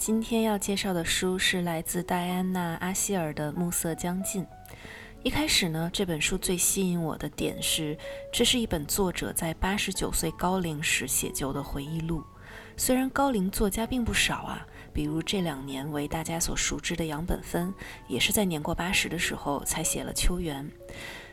今天要介绍的书是来自戴安娜·阿希尔的《暮色将近》。一开始呢，这本书最吸引我的点是，这是一本作者在八十九岁高龄时写就的回忆录。虽然高龄作家并不少啊，比如这两年为大家所熟知的杨本芬，也是在年过八十的时候才写了《秋园》。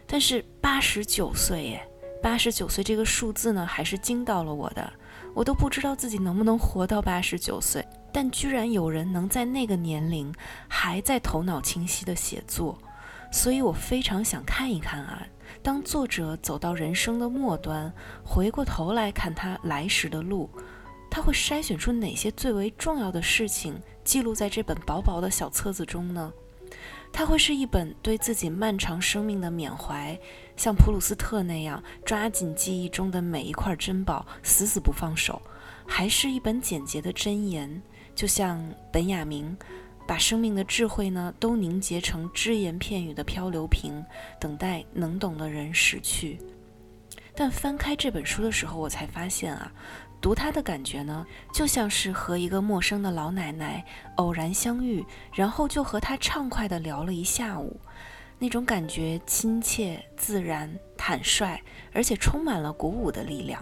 但是八十九岁耶，八十九岁这个数字呢，还是惊到了我的。我都不知道自己能不能活到八十九岁，但居然有人能在那个年龄还在头脑清晰的写作。所以我非常想看一看啊，当作者走到人生的末端，回过头来看他来时的路，他会筛选出哪些最为重要的事情，记录在这本薄薄的小册子中呢？它会是一本对自己漫长生命的缅怀，像普鲁斯特那样抓紧记忆中的每一块珍宝，死死不放手，还是一本简洁的箴言，就像本雅明？把生命的智慧呢，都凝结成只言片语的漂流瓶，等待能懂的人驶去。但翻开这本书的时候，我才发现啊，读它的感觉呢，就像是和一个陌生的老奶奶偶然相遇，然后就和她畅快地聊了一下午。那种感觉亲切、自然、坦率，而且充满了鼓舞的力量。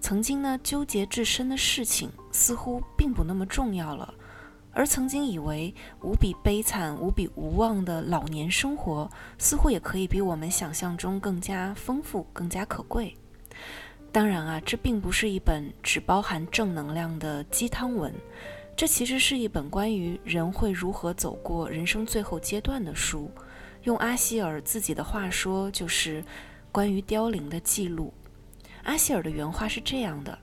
曾经呢，纠结至深的事情，似乎并不那么重要了。而曾经以为无比悲惨、无比无望的老年生活，似乎也可以比我们想象中更加丰富、更加可贵。当然啊，这并不是一本只包含正能量的鸡汤文，这其实是一本关于人会如何走过人生最后阶段的书。用阿希尔自己的话说，就是关于凋零的记录。阿希尔的原话是这样的：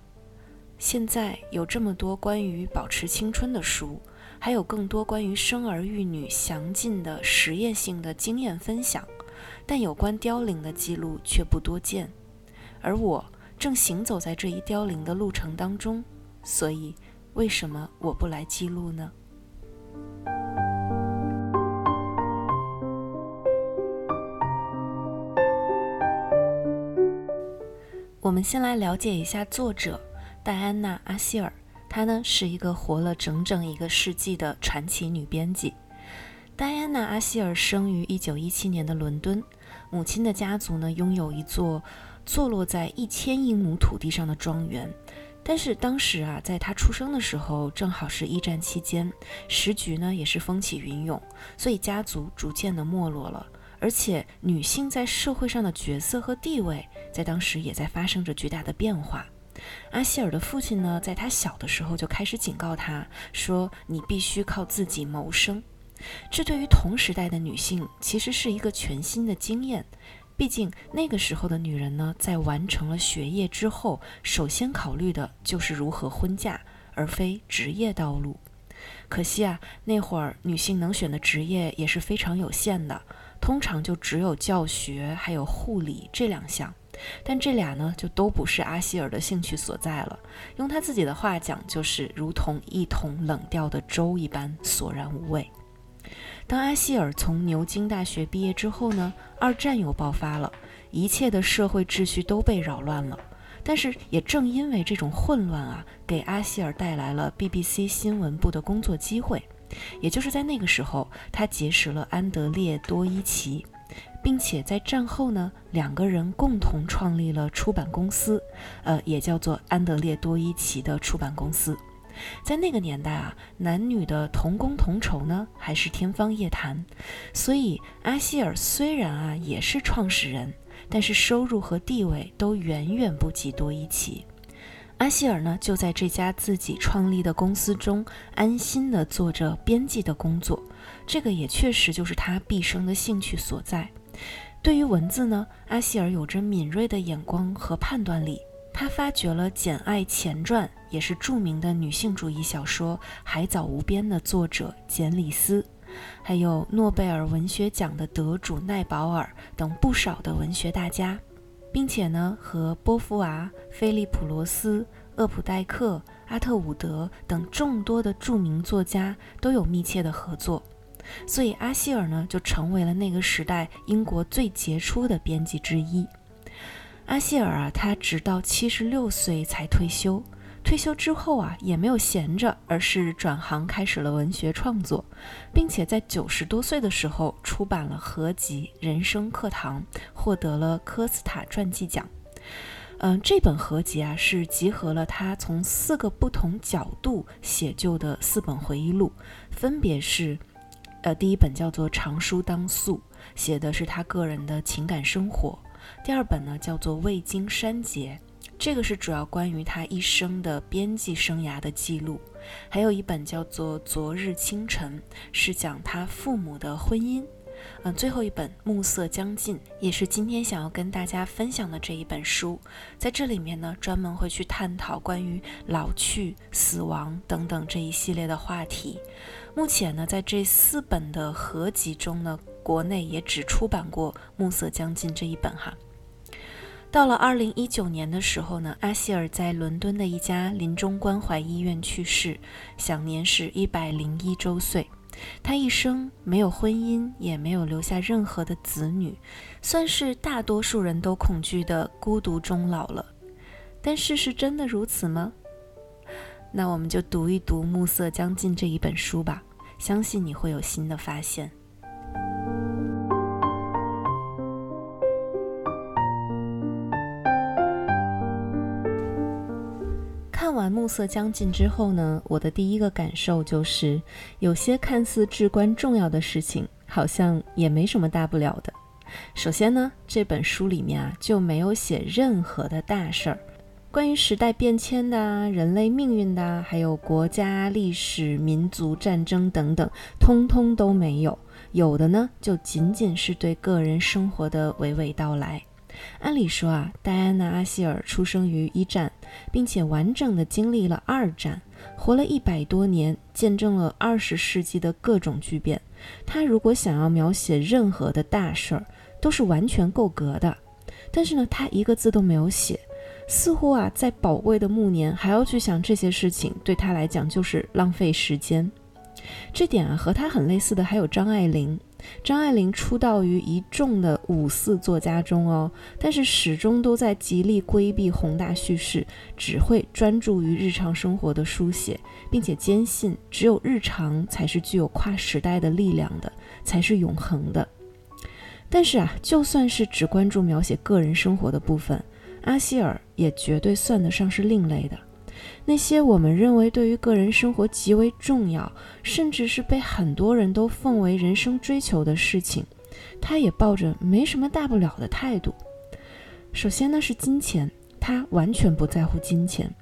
现在有这么多关于保持青春的书。还有更多关于生儿育女详尽的实验性的经验分享，但有关凋零的记录却不多见。而我正行走在这一凋零的路程当中，所以为什么我不来记录呢？我们先来了解一下作者戴安娜·阿希尔。她呢是一个活了整整一个世纪的传奇女编辑。戴安娜·阿希尔生于1917年的伦敦，母亲的家族呢拥有一座坐落在一千英亩土地上的庄园。但是当时啊，在她出生的时候，正好是一战期间，时局呢也是风起云涌，所以家族逐渐的没落了。而且女性在社会上的角色和地位，在当时也在发生着巨大的变化。阿希尔的父亲呢，在他小的时候就开始警告他说：“你必须靠自己谋生。”这对于同时代的女性其实是一个全新的经验。毕竟那个时候的女人呢，在完成了学业之后，首先考虑的就是如何婚嫁，而非职业道路。可惜啊，那会儿女性能选的职业也是非常有限的，通常就只有教学还有护理这两项。但这俩呢，就都不是阿希尔的兴趣所在了。用他自己的话讲，就是如同一桶冷掉的粥一般索然无味。当阿希尔从牛津大学毕业之后呢，二战又爆发了，一切的社会秩序都被扰乱了。但是也正因为这种混乱啊，给阿希尔带来了 BBC 新闻部的工作机会。也就是在那个时候，他结识了安德烈多伊奇。并且在战后呢，两个人共同创立了出版公司，呃，也叫做安德烈多伊奇的出版公司。在那个年代啊，男女的同工同酬呢，还是天方夜谭。所以阿希尔虽然啊也是创始人，但是收入和地位都远远不及多伊奇。阿希尔呢，就在这家自己创立的公司中安心地做着编辑的工作，这个也确实就是他毕生的兴趣所在。对于文字呢，阿希尔有着敏锐的眼光和判断力。他发掘了《简·爱》前传，也是著名的女性主义小说《海藻无边》的作者简·里斯，还有诺贝尔文学奖的得主奈保尔等不少的文学大家，并且呢，和波伏娃、菲利普·罗斯、厄普代克、阿特伍德等众多的著名作家都有密切的合作。所以阿希尔呢，就成为了那个时代英国最杰出的编辑之一。阿希尔啊，他直到七十六岁才退休，退休之后啊，也没有闲着，而是转行开始了文学创作，并且在九十多岁的时候出版了合集《人生课堂》，获得了科斯塔传记奖。嗯，这本合集啊，是集合了他从四个不同角度写就的四本回忆录，分别是，呃，第一本叫做《长书当素》，写的是他个人的情感生活；第二本呢，叫做《未经删节》。这个是主要关于他一生的编辑生涯的记录，还有一本叫做《昨日清晨》，是讲他父母的婚姻。嗯，最后一本《暮色将近》也是今天想要跟大家分享的这一本书，在这里面呢，专门会去探讨关于老去、死亡等等这一系列的话题。目前呢，在这四本的合集中呢，国内也只出版过《暮色将近》这一本哈。到了二零一九年的时候呢，阿希尔在伦敦的一家临终关怀医院去世，享年是一百零一周岁。他一生没有婚姻，也没有留下任何的子女，算是大多数人都恐惧的孤独终老了。但事实真的如此吗？那我们就读一读《暮色将近》这一本书吧，相信你会有新的发现。看完《暮色将近》之后呢，我的第一个感受就是，有些看似至关重要的事情，好像也没什么大不了的。首先呢，这本书里面啊就没有写任何的大事儿，关于时代变迁的、人类命运的，还有国家历史、民族战争等等，通通都没有。有的呢，就仅仅是对个人生活的娓娓道来。按理说啊，戴安娜·阿希尔出生于一战，并且完整的经历了二战，活了一百多年，见证了二十世纪的各种巨变。他如果想要描写任何的大事儿，都是完全够格的。但是呢，他一个字都没有写，似乎啊，在宝贵的暮年还要去想这些事情，对他来讲就是浪费时间。这点啊，和他很类似的还有张爱玲。张爱玲出道于一众的五四作家中哦，但是始终都在极力规避宏大叙事，只会专注于日常生活的书写，并且坚信只有日常才是具有跨时代的力量的，才是永恒的。但是啊，就算是只关注描写个人生活的部分，阿希尔也绝对算得上是另类的。那些我们认为对于个人生活极为重要，甚至是被很多人都奉为人生追求的事情，他也抱着没什么大不了的态度。首先呢是金钱，他完全不在乎金钱。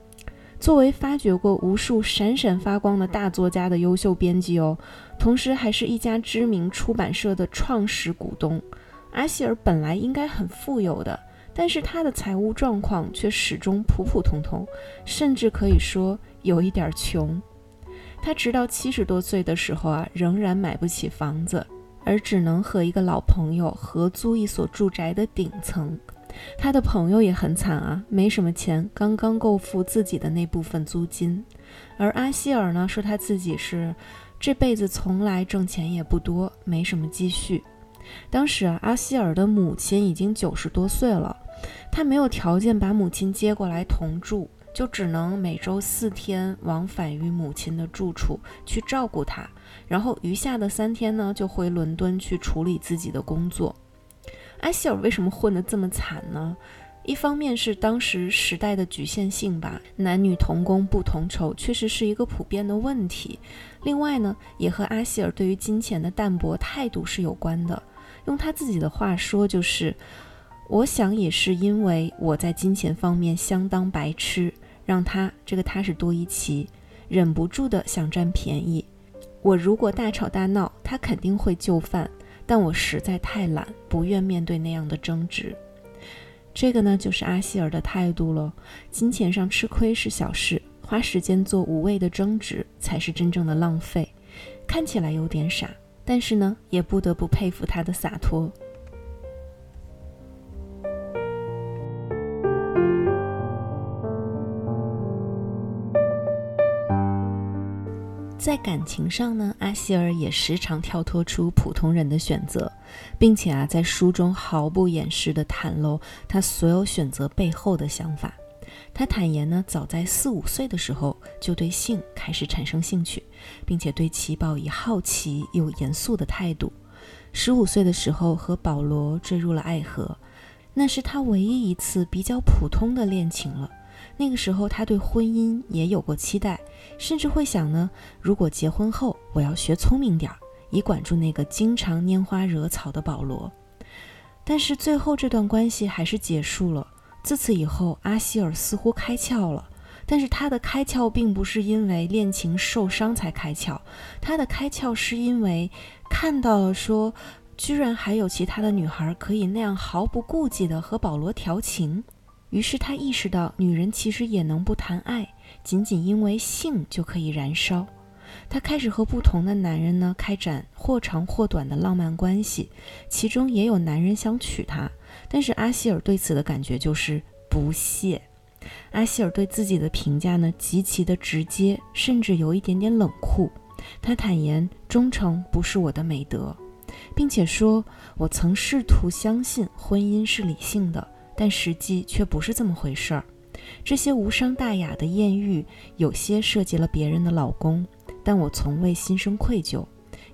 作为发掘过无数闪闪发光的大作家的优秀编辑哦，同时还是一家知名出版社的创始股东，阿希尔本来应该很富有的。但是他的财务状况却始终普普通通，甚至可以说有一点穷。他直到七十多岁的时候啊，仍然买不起房子，而只能和一个老朋友合租一所住宅的顶层。他的朋友也很惨啊，没什么钱，刚刚够付自己的那部分租金。而阿希尔呢，说他自己是这辈子从来挣钱也不多，没什么积蓄。当时啊，阿希尔的母亲已经九十多岁了，他没有条件把母亲接过来同住，就只能每周四天往返于母亲的住处去照顾她，然后余下的三天呢，就回伦敦去处理自己的工作。阿希尔为什么混得这么惨呢？一方面是当时时代的局限性吧，男女同工不同酬确实是一个普遍的问题。另外呢，也和阿希尔对于金钱的淡泊态度是有关的。用他自己的话说，就是我想也是因为我在金钱方面相当白痴，让他这个他是多伊奇忍不住的想占便宜。我如果大吵大闹，他肯定会就范，但我实在太懒，不愿面对那样的争执。这个呢，就是阿希尔的态度了。金钱上吃亏是小事，花时间做无谓的争执才是真正的浪费。看起来有点傻。但是呢，也不得不佩服他的洒脱。在感情上呢，阿希尔也时常跳脱出普通人的选择，并且啊，在书中毫不掩饰地袒露他所有选择背后的想法。他坦言呢，早在四五岁的时候就对性开始产生兴趣，并且对其抱以好奇又严肃的态度。十五岁的时候和保罗坠入了爱河，那是他唯一一次比较普通的恋情了。那个时候他对婚姻也有过期待，甚至会想呢，如果结婚后我要学聪明点儿，以管住那个经常拈花惹草的保罗。但是最后这段关系还是结束了。自此以后，阿希尔似乎开窍了，但是他的开窍并不是因为恋情受伤才开窍，他的开窍是因为看到了说，居然还有其他的女孩可以那样毫不顾忌地和保罗调情，于是他意识到女人其实也能不谈爱，仅仅因为性就可以燃烧。他开始和不同的男人呢开展或长或短的浪漫关系，其中也有男人想娶她，但是阿希尔对此的感觉就是不屑。阿希尔对自己的评价呢极其的直接，甚至有一点点冷酷。他坦言忠诚不是我的美德，并且说：“我曾试图相信婚姻是理性的，但实际却不是这么回事儿。这些无伤大雅的艳遇，有些涉及了别人的老公。”但我从未心生愧疚，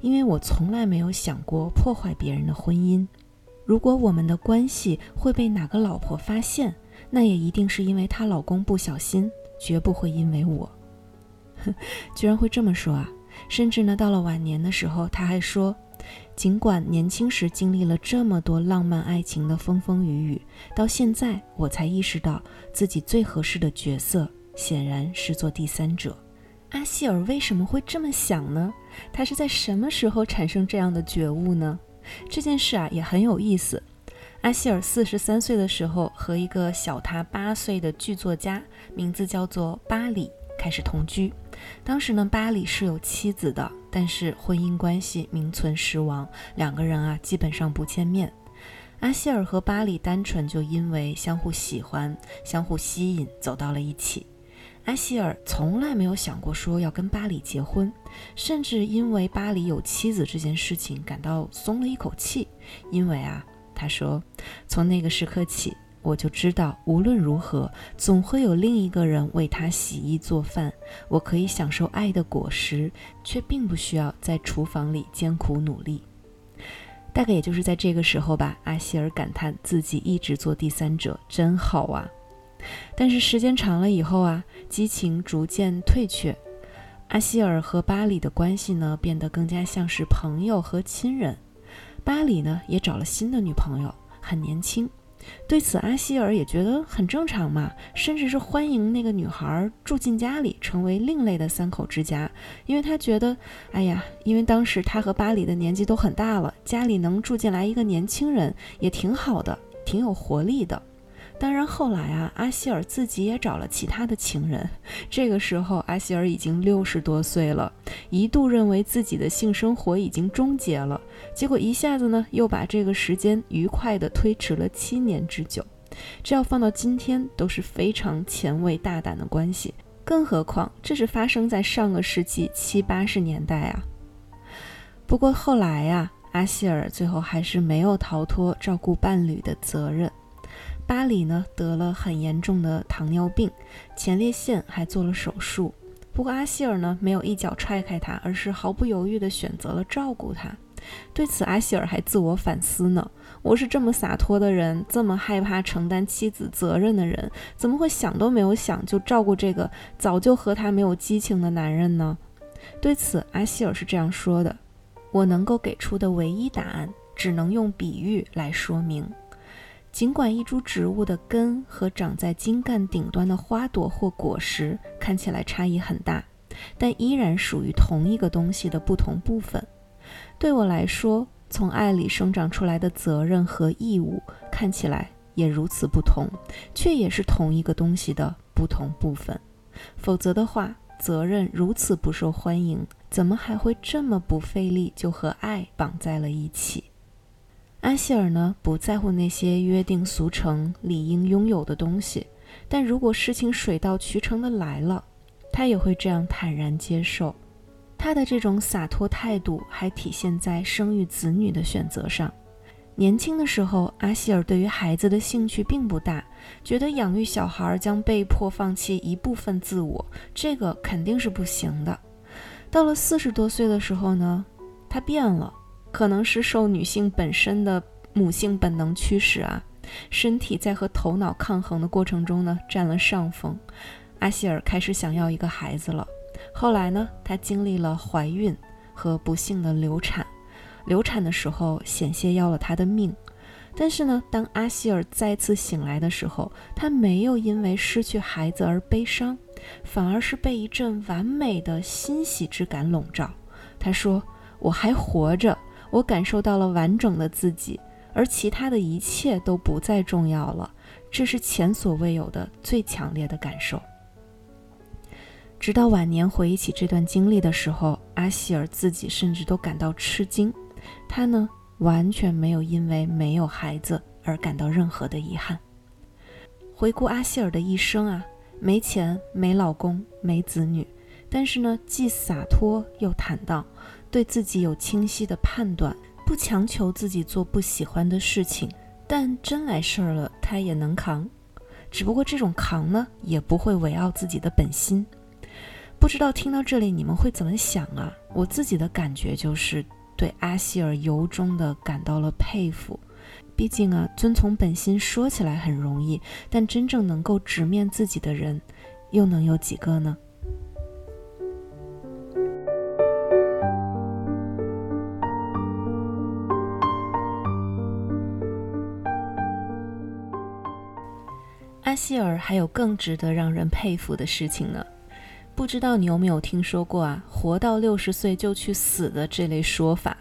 因为我从来没有想过破坏别人的婚姻。如果我们的关系会被哪个老婆发现，那也一定是因为她老公不小心，绝不会因为我。居然会这么说啊！甚至呢，到了晚年的时候，他还说，尽管年轻时经历了这么多浪漫爱情的风风雨雨，到现在我才意识到自己最合适的角色，显然是做第三者。阿希尔为什么会这么想呢？他是在什么时候产生这样的觉悟呢？这件事啊也很有意思。阿希尔四十三岁的时候，和一个小他八岁的剧作家，名字叫做巴里，开始同居。当时呢，巴里是有妻子的，但是婚姻关系名存实亡，两个人啊基本上不见面。阿希尔和巴里单纯就因为相互喜欢、相互吸引，走到了一起。阿希尔从来没有想过说要跟巴里结婚，甚至因为巴里有妻子这件事情感到松了一口气。因为啊，他说，从那个时刻起，我就知道无论如何，总会有另一个人为他洗衣做饭。我可以享受爱的果实，却并不需要在厨房里艰苦努力。大概也就是在这个时候吧，阿希尔感叹自己一直做第三者真好啊。但是时间长了以后啊，激情逐渐退却，阿希尔和巴里的关系呢变得更加像是朋友和亲人。巴里呢也找了新的女朋友，很年轻。对此，阿希尔也觉得很正常嘛，甚至是欢迎那个女孩住进家里，成为另类的三口之家。因为他觉得，哎呀，因为当时他和巴里的年纪都很大了，家里能住进来一个年轻人也挺好的，挺有活力的。当然，后来啊，阿希尔自己也找了其他的情人。这个时候，阿希尔已经六十多岁了，一度认为自己的性生活已经终结了。结果一下子呢，又把这个时间愉快地推迟了七年之久。这要放到今天都是非常前卫大胆的关系，更何况这是发生在上个世纪七八十年代啊。不过后来呀，阿希尔最后还是没有逃脱照顾伴侣的责任。巴里呢得了很严重的糖尿病，前列腺还做了手术。不过阿希尔呢没有一脚踹开他，而是毫不犹豫地选择了照顾他。对此，阿希尔还自我反思呢：我是这么洒脱的人，这么害怕承担妻子责任的人，怎么会想都没有想就照顾这个早就和他没有激情的男人呢？对此，阿希尔是这样说的：我能够给出的唯一答案，只能用比喻来说明。尽管一株植物的根和长在茎干顶端的花朵或果实看起来差异很大，但依然属于同一个东西的不同部分。对我来说，从爱里生长出来的责任和义务看起来也如此不同，却也是同一个东西的不同部分。否则的话，责任如此不受欢迎，怎么还会这么不费力就和爱绑在了一起？阿希尔呢，不在乎那些约定俗成、理应拥有的东西，但如果事情水到渠成的来了，他也会这样坦然接受。他的这种洒脱态度还体现在生育子女的选择上。年轻的时候，阿希尔对于孩子的兴趣并不大，觉得养育小孩将被迫放弃一部分自我，这个肯定是不行的。到了四十多岁的时候呢，他变了，可能是受女性本身的母性本能驱使啊，身体在和头脑抗衡的过程中呢占了上风。阿希尔开始想要一个孩子了。后来呢，她经历了怀孕和不幸的流产，流产的时候险些要了她的命。但是呢，当阿希尔再次醒来的时候，她没有因为失去孩子而悲伤，反而是被一阵完美的欣喜之感笼罩。她说：“我还活着，我感受到了完整的自己，而其他的一切都不再重要了。这是前所未有的最强烈的感受。”直到晚年回忆起这段经历的时候，阿希尔自己甚至都感到吃惊。他呢？完全没有因为没有孩子而感到任何的遗憾。回顾阿希尔的一生啊，没钱、没老公、没子女，但是呢，既洒脱又坦荡，对自己有清晰的判断，不强求自己做不喜欢的事情。但真来事儿了，他也能扛。只不过这种扛呢，也不会违拗自己的本心。不知道听到这里你们会怎么想啊？我自己的感觉就是。对阿希尔由衷的感到了佩服，毕竟啊，遵从本心说起来很容易，但真正能够直面自己的人，又能有几个呢？希尔还有更值得让人佩服的事情呢。不知道你有没有听说过啊？活到六十岁就去死的这类说法，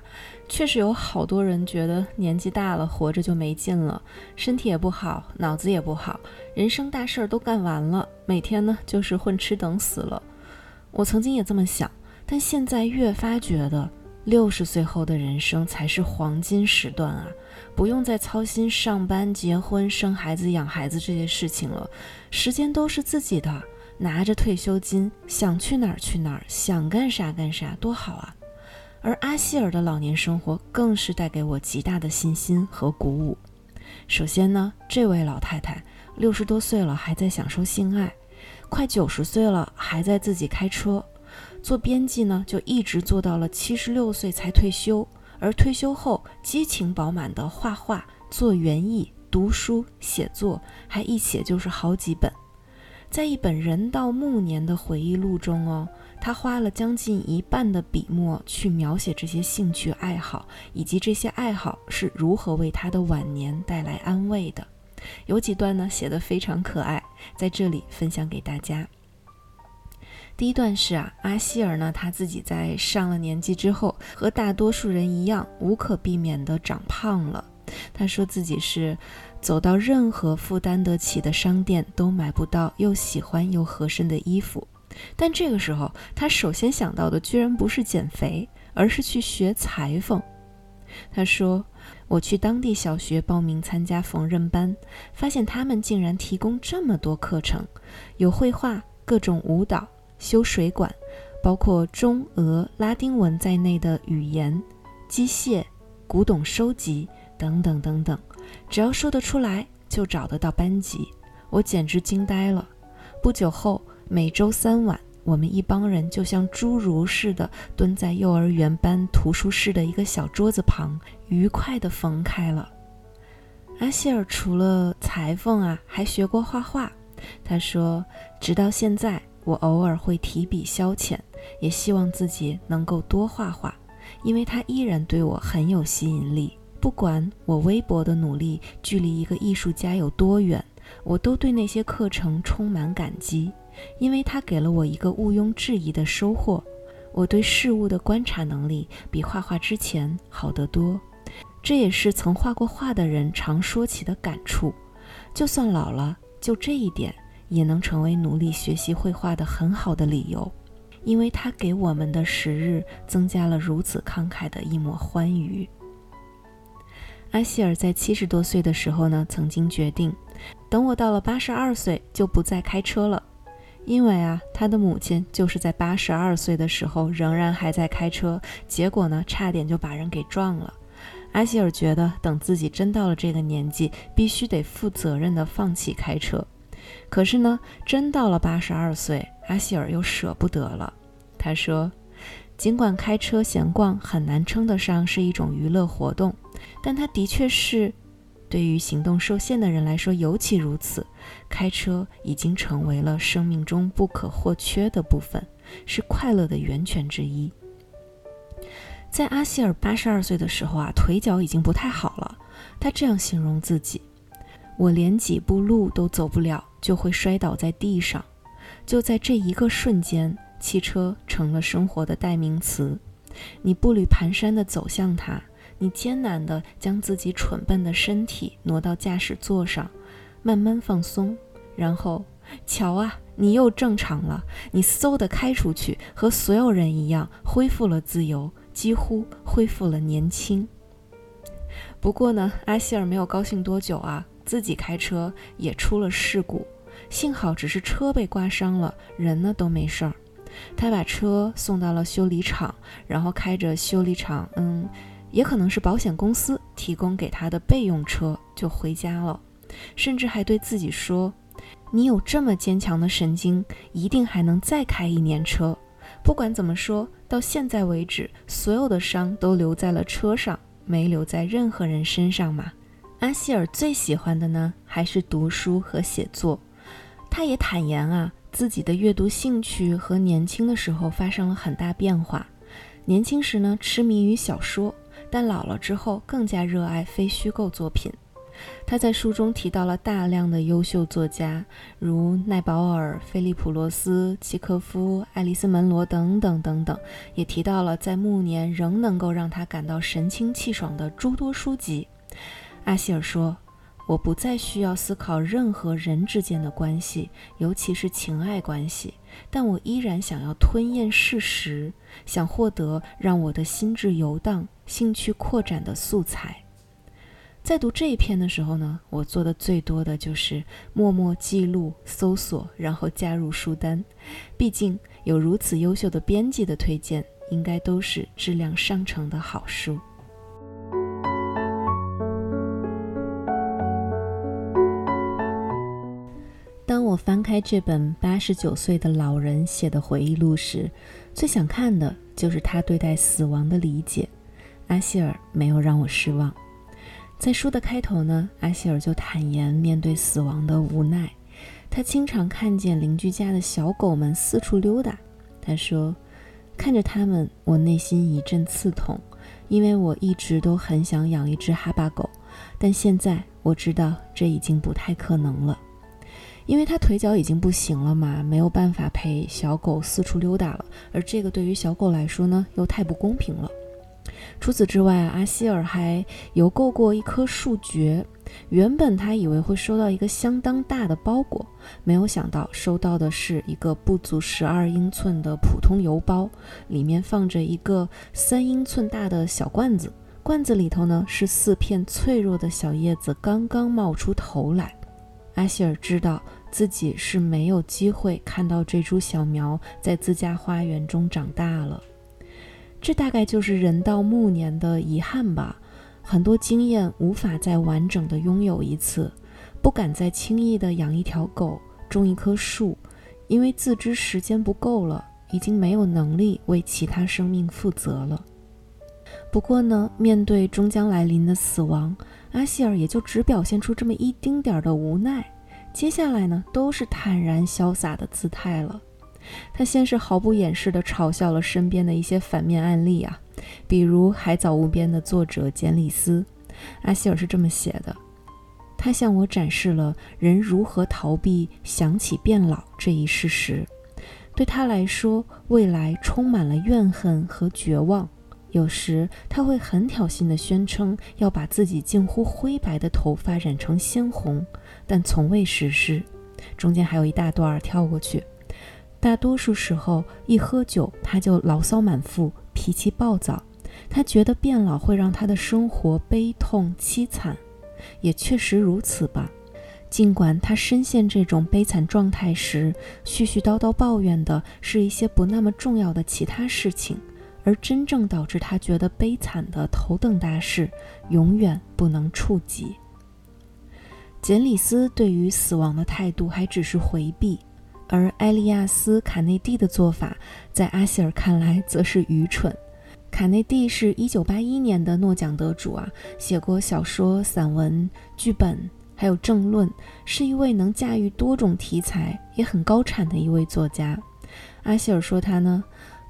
确实有好多人觉得年纪大了，活着就没劲了，身体也不好，脑子也不好，人生大事儿都干完了，每天呢就是混吃等死了。我曾经也这么想，但现在越发觉得，六十岁后的人生才是黄金时段啊！不用再操心上班、结婚、生孩子、养孩子这些事情了，时间都是自己的。拿着退休金，想去哪儿去哪儿，想干啥干啥，多好啊！而阿希尔的老年生活更是带给我极大的信心和鼓舞。首先呢，这位老太太六十多岁了还在享受性爱，快九十岁了还在自己开车，做编辑呢就一直做到了七十六岁才退休，而退休后激情饱满的画画、做园艺、读书、写作，还一写就是好几本。在一本人到暮年的回忆录中，哦，他花了将近一半的笔墨去描写这些兴趣爱好，以及这些爱好是如何为他的晚年带来安慰的。有几段呢，写得非常可爱，在这里分享给大家。第一段是啊，阿希尔呢，他自己在上了年纪之后，和大多数人一样，无可避免地长胖了。他说自己是。走到任何负担得起的商店，都买不到又喜欢又合身的衣服。但这个时候，他首先想到的居然不是减肥，而是去学裁缝。他说：“我去当地小学报名参加缝纫班，发现他们竟然提供这么多课程，有绘画、各种舞蹈、修水管，包括中俄拉丁文在内的语言、机械、古董收集等等等等。”只要说得出来，就找得到班级，我简直惊呆了。不久后，每周三晚，我们一帮人就像侏儒似的蹲在幼儿园班图书室的一个小桌子旁，愉快地缝开了。阿希尔除了裁缝啊，还学过画画。他说，直到现在，我偶尔会提笔消遣，也希望自己能够多画画，因为它依然对我很有吸引力。不管我微薄的努力距离一个艺术家有多远，我都对那些课程充满感激，因为它给了我一个毋庸置疑的收获。我对事物的观察能力比画画之前好得多，这也是曾画过画的人常说起的感触。就算老了，就这一点也能成为努力学习绘画的很好的理由，因为它给我们的时日增加了如此慷慨的一抹欢愉。阿希尔在七十多岁的时候呢，曾经决定，等我到了八十二岁就不再开车了，因为啊，他的母亲就是在八十二岁的时候仍然还在开车，结果呢，差点就把人给撞了。阿希尔觉得，等自己真到了这个年纪，必须得负责任地放弃开车。可是呢，真到了八十二岁，阿希尔又舍不得了。他说：“尽管开车闲逛很难称得上是一种娱乐活动，但它的确是。”对于行动受限的人来说尤其如此，开车已经成为了生命中不可或缺的部分，是快乐的源泉之一。在阿希尔八十二岁的时候啊，腿脚已经不太好了。他这样形容自己：“我连几步路都走不了，就会摔倒在地上。就在这一个瞬间，汽车成了生活的代名词。你步履蹒跚地走向它。”你艰难地将自己蠢笨的身体挪到驾驶座上，慢慢放松，然后，瞧啊，你又正常了。你嗖地开出去，和所有人一样，恢复了自由，几乎恢复了年轻。不过呢，阿希尔没有高兴多久啊，自己开车也出了事故，幸好只是车被刮伤了，人呢都没事儿。他把车送到了修理厂，然后开着修理厂，嗯。也可能是保险公司提供给他的备用车，就回家了，甚至还对自己说：“你有这么坚强的神经，一定还能再开一年车。”不管怎么说，到现在为止，所有的伤都留在了车上，没留在任何人身上嘛。阿希尔最喜欢的呢，还是读书和写作。他也坦言啊，自己的阅读兴趣和年轻的时候发生了很大变化。年轻时呢，痴迷于小说。但老了之后，更加热爱非虚构作品。他在书中提到了大量的优秀作家，如奈保尔、菲利普·罗斯、契诃夫、爱丽丝·门罗等等等等，也提到了在暮年仍能够让他感到神清气爽的诸多书籍。阿希尔说。我不再需要思考任何人之间的关系，尤其是情爱关系，但我依然想要吞咽事实，想获得让我的心智游荡、兴趣扩展的素材。在读这一篇的时候呢，我做的最多的就是默默记录、搜索，然后加入书单。毕竟有如此优秀的编辑的推荐，应该都是质量上乘的好书。当我翻开这本八十九岁的老人写的回忆录时，最想看的就是他对待死亡的理解。阿希尔没有让我失望。在书的开头呢，阿希尔就坦言面对死亡的无奈。他经常看见邻居家的小狗们四处溜达。他说：“看着它们，我内心一阵刺痛，因为我一直都很想养一只哈巴狗，但现在我知道这已经不太可能了。”因为他腿脚已经不行了嘛，没有办法陪小狗四处溜达了，而这个对于小狗来说呢，又太不公平了。除此之外，阿希尔还邮购过一棵树蕨。原本他以为会收到一个相当大的包裹，没有想到收到的是一个不足十二英寸的普通邮包，里面放着一个三英寸大的小罐子，罐子里头呢是四片脆弱的小叶子，刚刚冒出头来。阿希尔知道。自己是没有机会看到这株小苗在自家花园中长大了，这大概就是人到暮年的遗憾吧。很多经验无法再完整的拥有一次，不敢再轻易的养一条狗、种一棵树，因为自知时间不够了，已经没有能力为其他生命负责了。不过呢，面对终将来临的死亡，阿希尔也就只表现出这么一丁点儿的无奈。接下来呢，都是坦然潇洒的姿态了。他先是毫不掩饰地嘲笑了身边的一些反面案例啊，比如《海藻无边》的作者简里斯。阿希尔是这么写的：他向我展示了人如何逃避想起变老这一事实。对他来说，未来充满了怨恨和绝望。有时他会很挑衅地宣称要把自己近乎灰白的头发染成鲜红，但从未实施。中间还有一大段跳过去。大多数时候，一喝酒他就牢骚满腹，脾气暴躁。他觉得变老会让他的生活悲痛凄惨，也确实如此吧。尽管他深陷这种悲惨状态时，絮絮叨叨抱怨的是一些不那么重要的其他事情。而真正导致他觉得悲惨的头等大事，永远不能触及。简里斯对于死亡的态度还只是回避，而埃利亚斯·卡内蒂的做法，在阿希尔看来则是愚蠢。卡内蒂是一九八一年的诺奖得主啊，写过小说、散文、剧本，还有政论，是一位能驾驭多种题材也很高产的一位作家。阿希尔说他呢，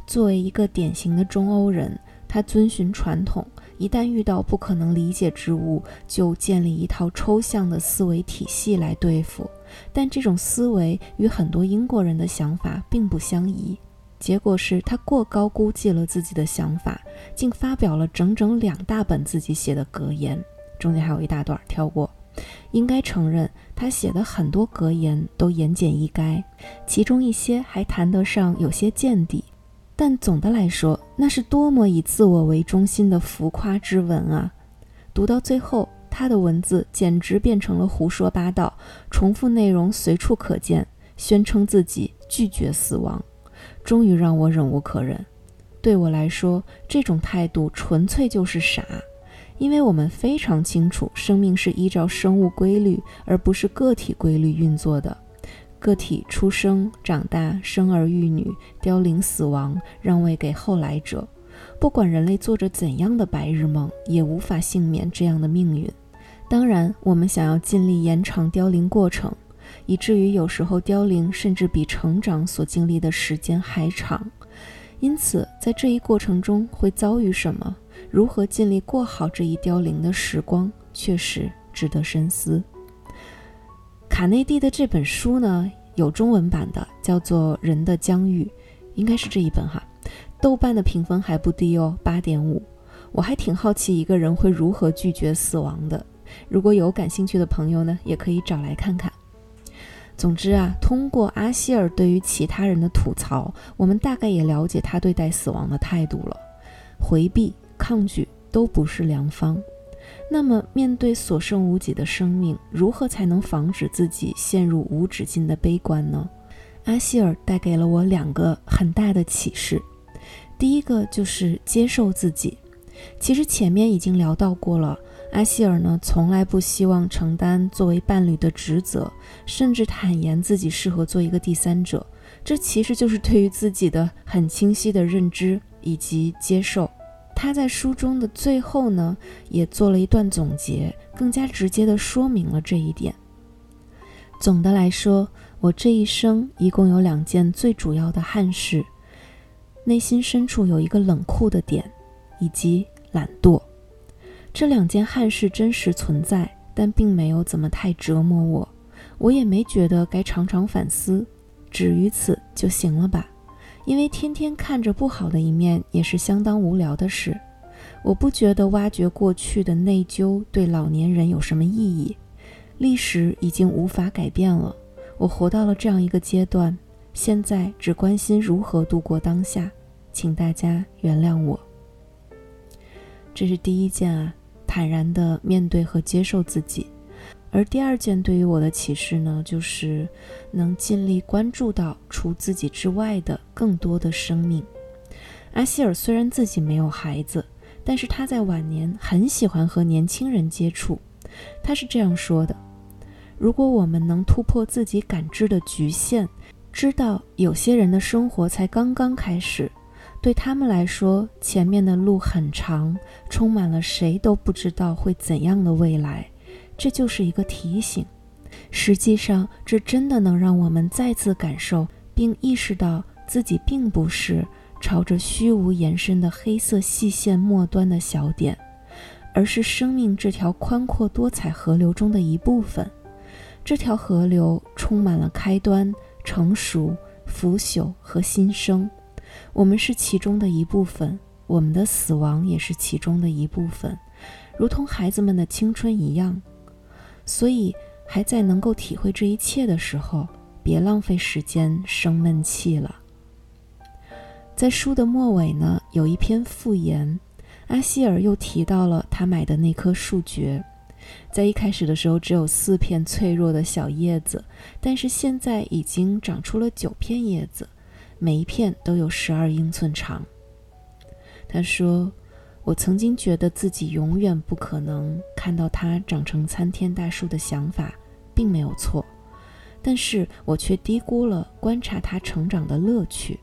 作为一个典型的中欧人，他遵循传统。一旦遇到不可能理解之物，就建立一套抽象的思维体系来对付。但这种思维与很多英国人的想法并不相宜。结果是他过高估计了自己的想法，竟发表了整整两大本自己写的格言。中间还有一大段跳过。应该承认，他写的很多格言都言简意赅，其中一些还谈得上有些见地。但总的来说，那是多么以自我为中心的浮夸之文啊！读到最后，他的文字简直变成了胡说八道，重复内容随处可见，宣称自己拒绝死亡，终于让我忍无可忍。对我来说，这种态度纯粹就是傻，因为我们非常清楚，生命是依照生物规律，而不是个体规律运作的。个体出生、长大、生儿育女、凋零、死亡，让位给后来者。不管人类做着怎样的白日梦，也无法幸免这样的命运。当然，我们想要尽力延长凋零过程，以至于有时候凋零甚至比成长所经历的时间还长。因此，在这一过程中会遭遇什么？如何尽力过好这一凋零的时光，确实值得深思。卡内蒂的这本书呢，有中文版的，叫做《人的疆域》，应该是这一本哈。豆瓣的评分还不低哦，八点五。我还挺好奇一个人会如何拒绝死亡的。如果有感兴趣的朋友呢，也可以找来看看。总之啊，通过阿希尔对于其他人的吐槽，我们大概也了解他对待死亡的态度了。回避、抗拒都不是良方。那么，面对所剩无几的生命，如何才能防止自己陷入无止境的悲观呢？阿希尔带给了我两个很大的启示。第一个就是接受自己。其实前面已经聊到过了，阿希尔呢从来不希望承担作为伴侣的职责，甚至坦言自己适合做一个第三者。这其实就是对于自己的很清晰的认知以及接受。他在书中的最后呢，也做了一段总结，更加直接地说明了这一点。总的来说，我这一生一共有两件最主要的憾事：内心深处有一个冷酷的点，以及懒惰。这两件憾事真实存在，但并没有怎么太折磨我，我也没觉得该常常反思，止于此就行了吧。因为天天看着不好的一面也是相当无聊的事，我不觉得挖掘过去的内疚对老年人有什么意义。历史已经无法改变了，我活到了这样一个阶段，现在只关心如何度过当下，请大家原谅我。这是第一件啊，坦然地面对和接受自己。而第二件对于我的启示呢，就是能尽力关注到除自己之外的更多的生命。阿希尔虽然自己没有孩子，但是他在晚年很喜欢和年轻人接触。他是这样说的：“如果我们能突破自己感知的局限，知道有些人的生活才刚刚开始，对他们来说，前面的路很长，充满了谁都不知道会怎样的未来。”这就是一个提醒。实际上，这真的能让我们再次感受并意识到自己并不是朝着虚无延伸的黑色细线末端的小点，而是生命这条宽阔多彩河流中的一部分。这条河流充满了开端、成熟、腐朽和新生。我们是其中的一部分，我们的死亡也是其中的一部分，如同孩子们的青春一样。所以，还在能够体会这一切的时候，别浪费时间生闷气了。在书的末尾呢，有一篇附言，阿希尔又提到了他买的那棵树蕨，在一开始的时候只有四片脆弱的小叶子，但是现在已经长出了九片叶子，每一片都有十二英寸长。他说：“我曾经觉得自己永远不可能看到它长成参天大树的想法，并没有错，但是我却低估了观察它成长的乐趣。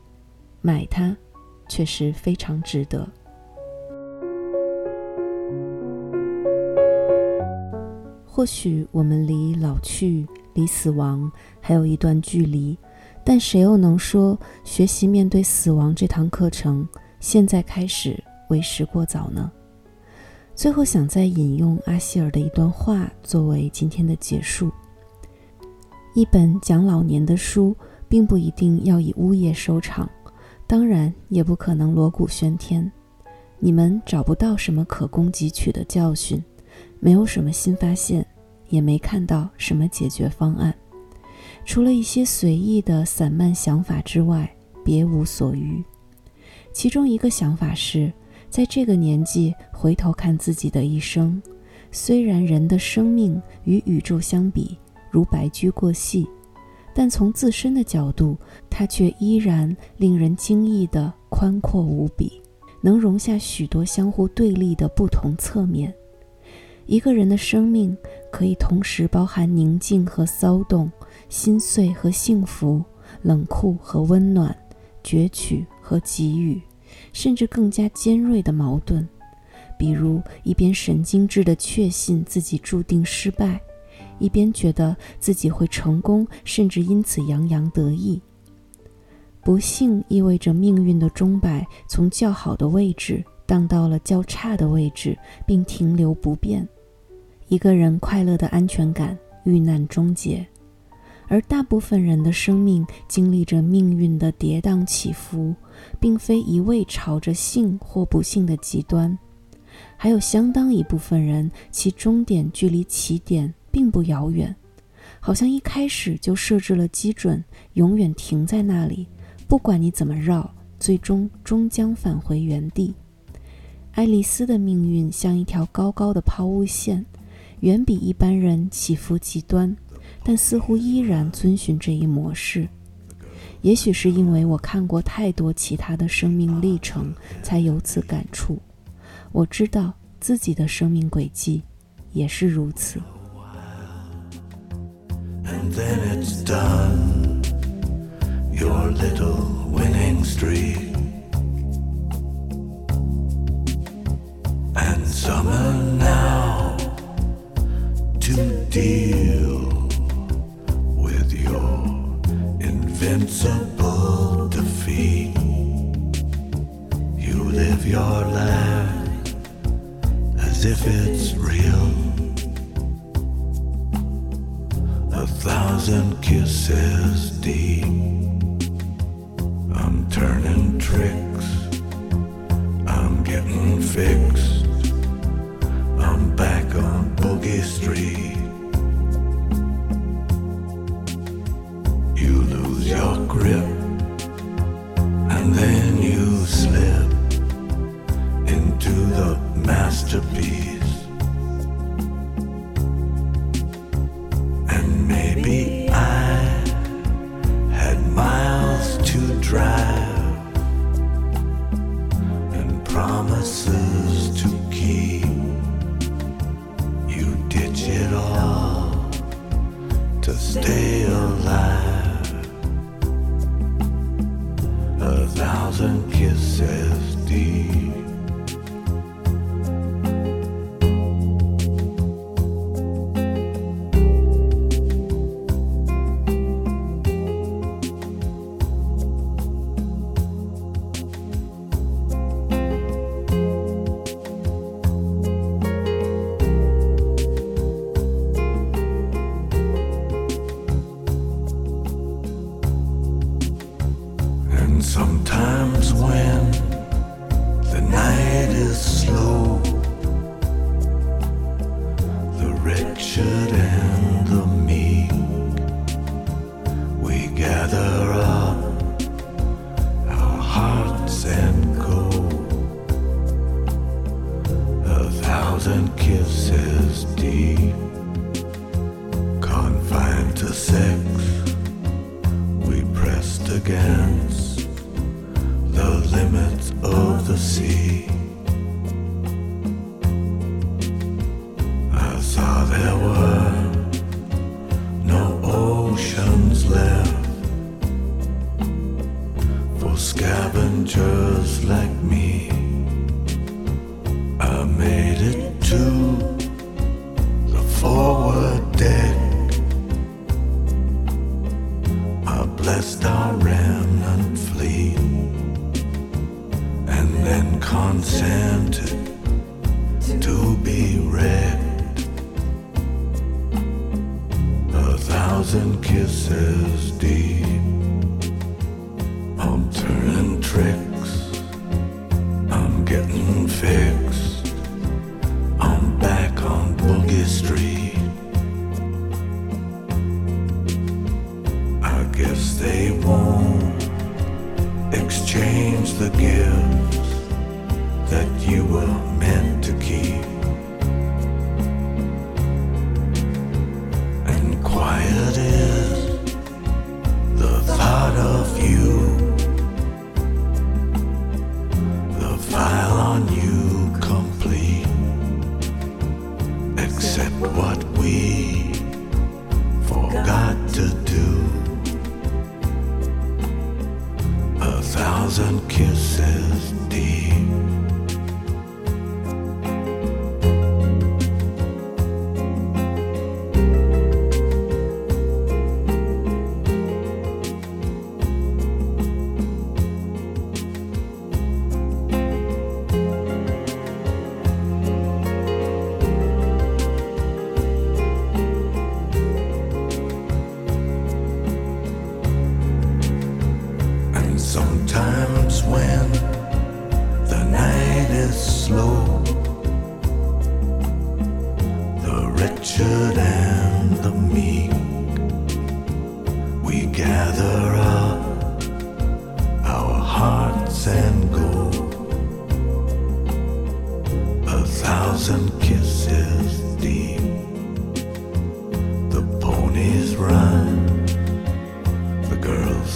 买它，确实非常值得。”或许我们离老去、离死亡还有一段距离，但谁又能说学习面对死亡这堂课程现在开始为时过早呢？最后，想再引用阿希尔的一段话作为今天的结束：一本讲老年的书，并不一定要以呜咽收场，当然也不可能锣鼓喧天。你们找不到什么可供汲取的教训。没有什么新发现，也没看到什么解决方案，除了一些随意的散漫想法之外，别无所余。其中一个想法是，在这个年纪回头看自己的一生，虽然人的生命与宇宙相比如白驹过隙，但从自身的角度，它却依然令人惊异的宽阔无比，能容下许多相互对立的不同侧面。一个人的生命可以同时包含宁静和骚动、心碎和幸福、冷酷和温暖、攫取和给予，甚至更加尖锐的矛盾。比如，一边神经质地确信自己注定失败，一边觉得自己会成功，甚至因此洋洋得意。不幸意味着命运的钟摆从较好的位置荡到了较差的位置，并停留不变。一个人快乐的安全感遇难终结，而大部分人的生命经历着命运的跌宕起伏，并非一味朝着幸或不幸的极端。还有相当一部分人，其终点距离起点并不遥远，好像一开始就设置了基准，永远停在那里，不管你怎么绕，最终终将返回原地。爱丽丝的命运像一条高高的抛物线。远比一般人起伏极端，但似乎依然遵循这一模式。也许是因为我看过太多其他的生命历程，才有此感触。我知道自己的生命轨迹也是如此。to deal invincible defeat. You live your life as if it's real. A thousand kisses deep. I'm turning tricks. I'm getting fixed. I'm back on Boogie Street. Grip, and then you slip into the masterpiece. And maybe I had miles to drive and promises to keep. You ditch it all to stay alive. depths of the sea.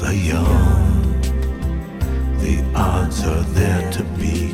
Are young the odds are there to beat.